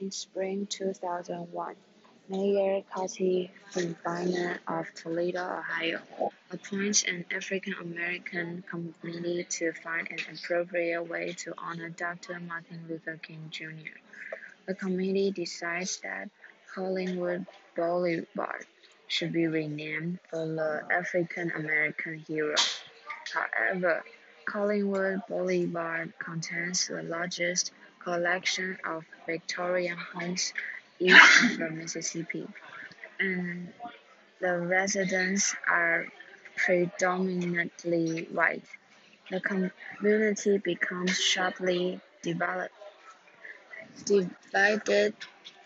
In spring two thousand one, Mayor Cathy Fubiner of Toledo, Ohio, appoints an African-American committee to find an appropriate way to honor Doctor Martin Luther King, Jr. The committee decides that Collingwood Boulevard should be renamed for the African-American hero. However, Collingwood Boulevard contains the largest collection of Victorian homes east of the Mississippi, and the residents are predominantly white. The community becomes sharply divided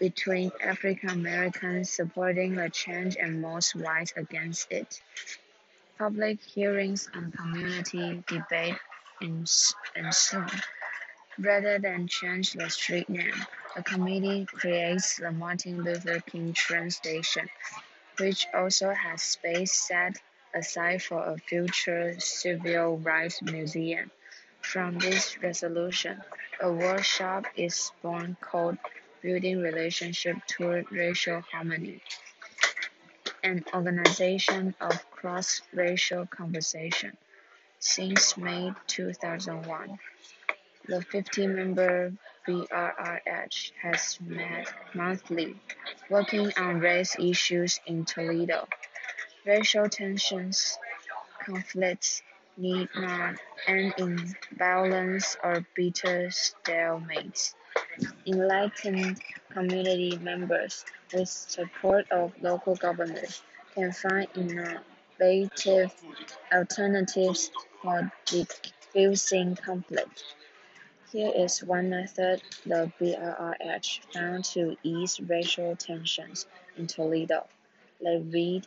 between African Americans supporting the change and most whites against it. Public hearings and community debate ensue. Rather than change the street name, the committee creates the Martin Luther King train station, which also has space set aside for a future civil rights museum. From this resolution, a workshop is born called Building Relationship Toward Racial Harmony, an organization of cross-racial conversation. Since May 2001, the 50-member BRRH has met monthly, working on race issues in Toledo. Racial tensions, conflicts need not end in violence or bitter stalemates. Enlightened community members, with support of local governors, can find innovative alternatives for diffusing conflict. Here is one method the BRRH found to ease racial tensions in Toledo. They read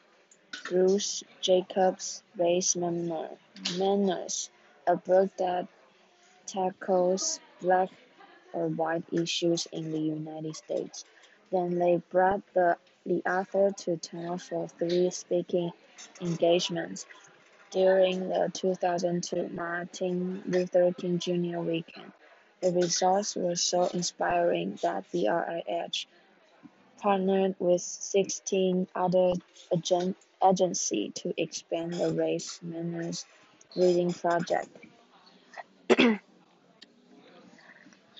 Bruce Jacobs' Race Manners, a book that tackles black or white issues in the United States. Then they brought the, the author to town for three speaking engagements during the 2002 Martin Luther King Jr. weekend. The results were so inspiring that BRRH partnered with sixteen other agencies to expand the Race Manners reading project.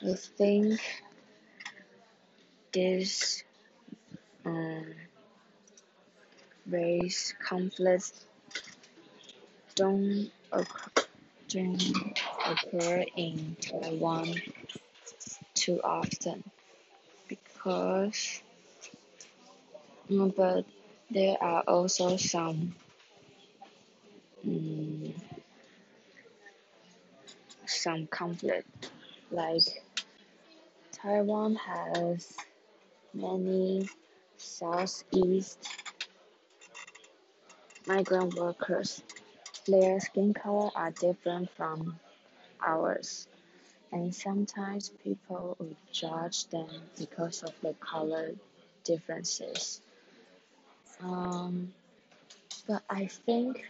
I think this um, race conflicts don't occur don't occur in Taiwan too often because but there are also some um, some conflict like Taiwan has many southeast migrant workers their skin color are different from ours, and sometimes people would judge them because of the color differences. Um, but I think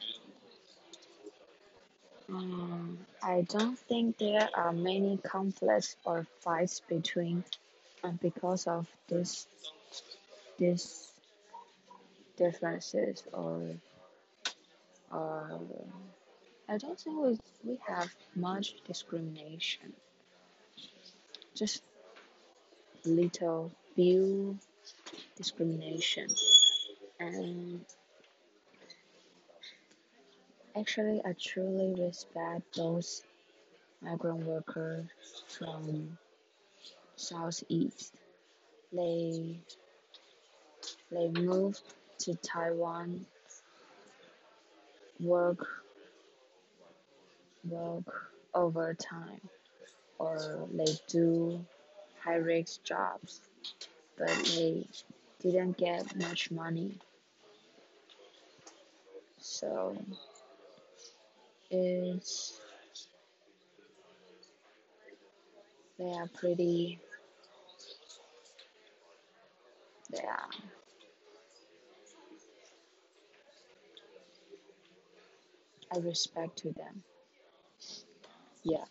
um, I don't think there are many conflicts or fights between and because of this this differences or uh, I don't think we, we have much discrimination. Just little few discrimination. And actually, I truly respect those migrant workers from Southeast. They they moved to Taiwan work work overtime or they do high risk jobs but they didn't get much money so it's they are pretty they are I respect to them. Yeah.